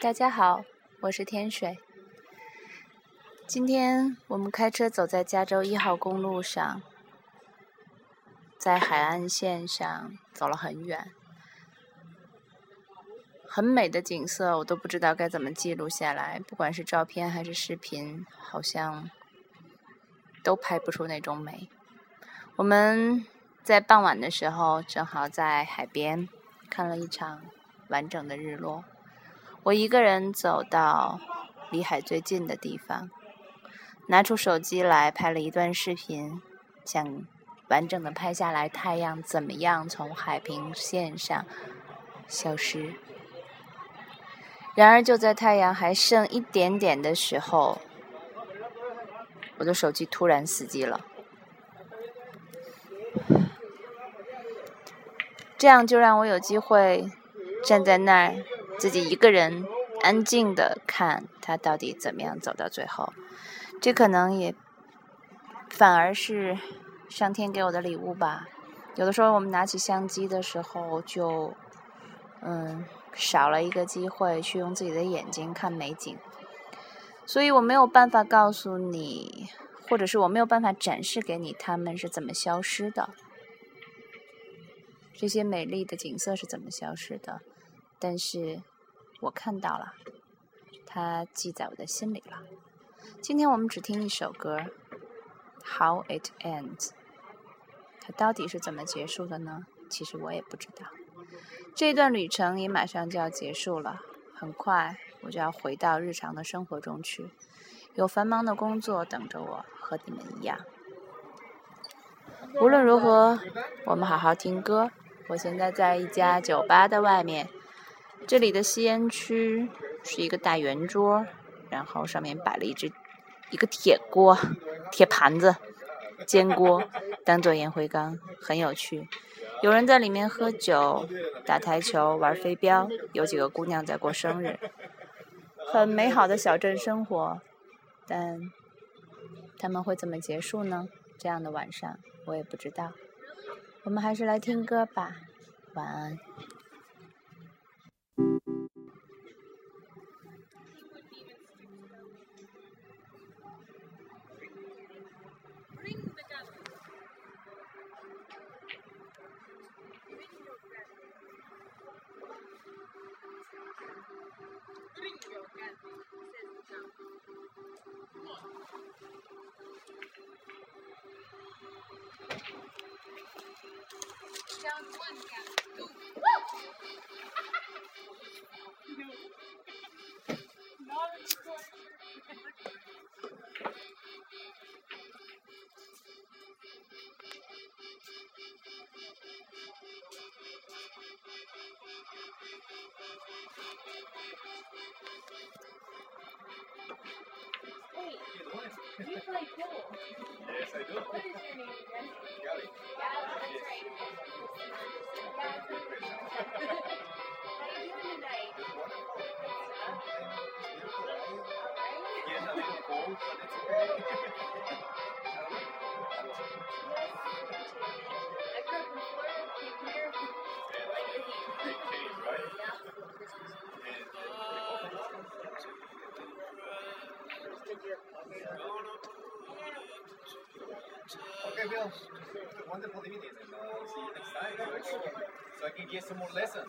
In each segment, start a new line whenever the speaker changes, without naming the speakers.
大家好，我是天水。今天我们开车走在加州一号公路上，在海岸线上走了很远，很美的景色，我都不知道该怎么记录下来。不管是照片还是视频，好像都拍不出那种美。我们在傍晚的时候，正好在海边看了一场完整的日落。我一个人走到离海最近的地方，拿出手机来拍了一段视频，想完整的拍下来太阳怎么样从海平线上消失。然而就在太阳还剩一点点的时候，我的手机突然死机了。这样就让我有机会站在那儿。自己一个人安静的看他到底怎么样走到最后，这可能也反而是上天给我的礼物吧。有的时候我们拿起相机的时候，就嗯少了一个机会去用自己的眼睛看美景，所以我没有办法告诉你，或者是我没有办法展示给你他们是怎么消失的，这些美丽的景色是怎么消失的。但是，我看到了，它记在我的心里了。今天我们只听一首歌，《How It Ends》。它到底是怎么结束的呢？其实我也不知道。这段旅程也马上就要结束了，很快我就要回到日常的生活中去，有繁忙的工作等着我，和你们一样。无论如何，我们好好听歌。我现在在一家酒吧的外面。这里的吸烟区是一个大圆桌，然后上面摆了一只一个铁锅、铁盘子、煎锅，当做烟灰缸，很有趣。有人在里面喝酒、打台球、玩飞镖，有几个姑娘在过生日，很美好的小镇生活。但他们会怎么结束呢？这样的晚上，我也不知道。我们还是来听歌吧，晚安。
You play pool.
Yes, I do.
What is your name
Okay, Bill. Wonderful and see you next time. So I can get some more lessons.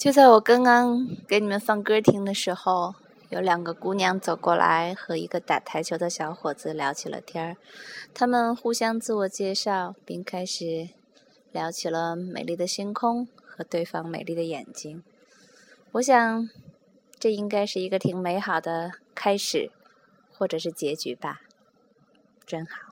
就在我刚刚给你们放歌听的时候，有两个姑娘走过来，和一个打台球的小伙子聊起了天儿。他们互相自我介绍，并开始聊起了美丽的星空和对方美丽的眼睛。我想，这应该是一个挺美好的开始，或者是结局吧。真好。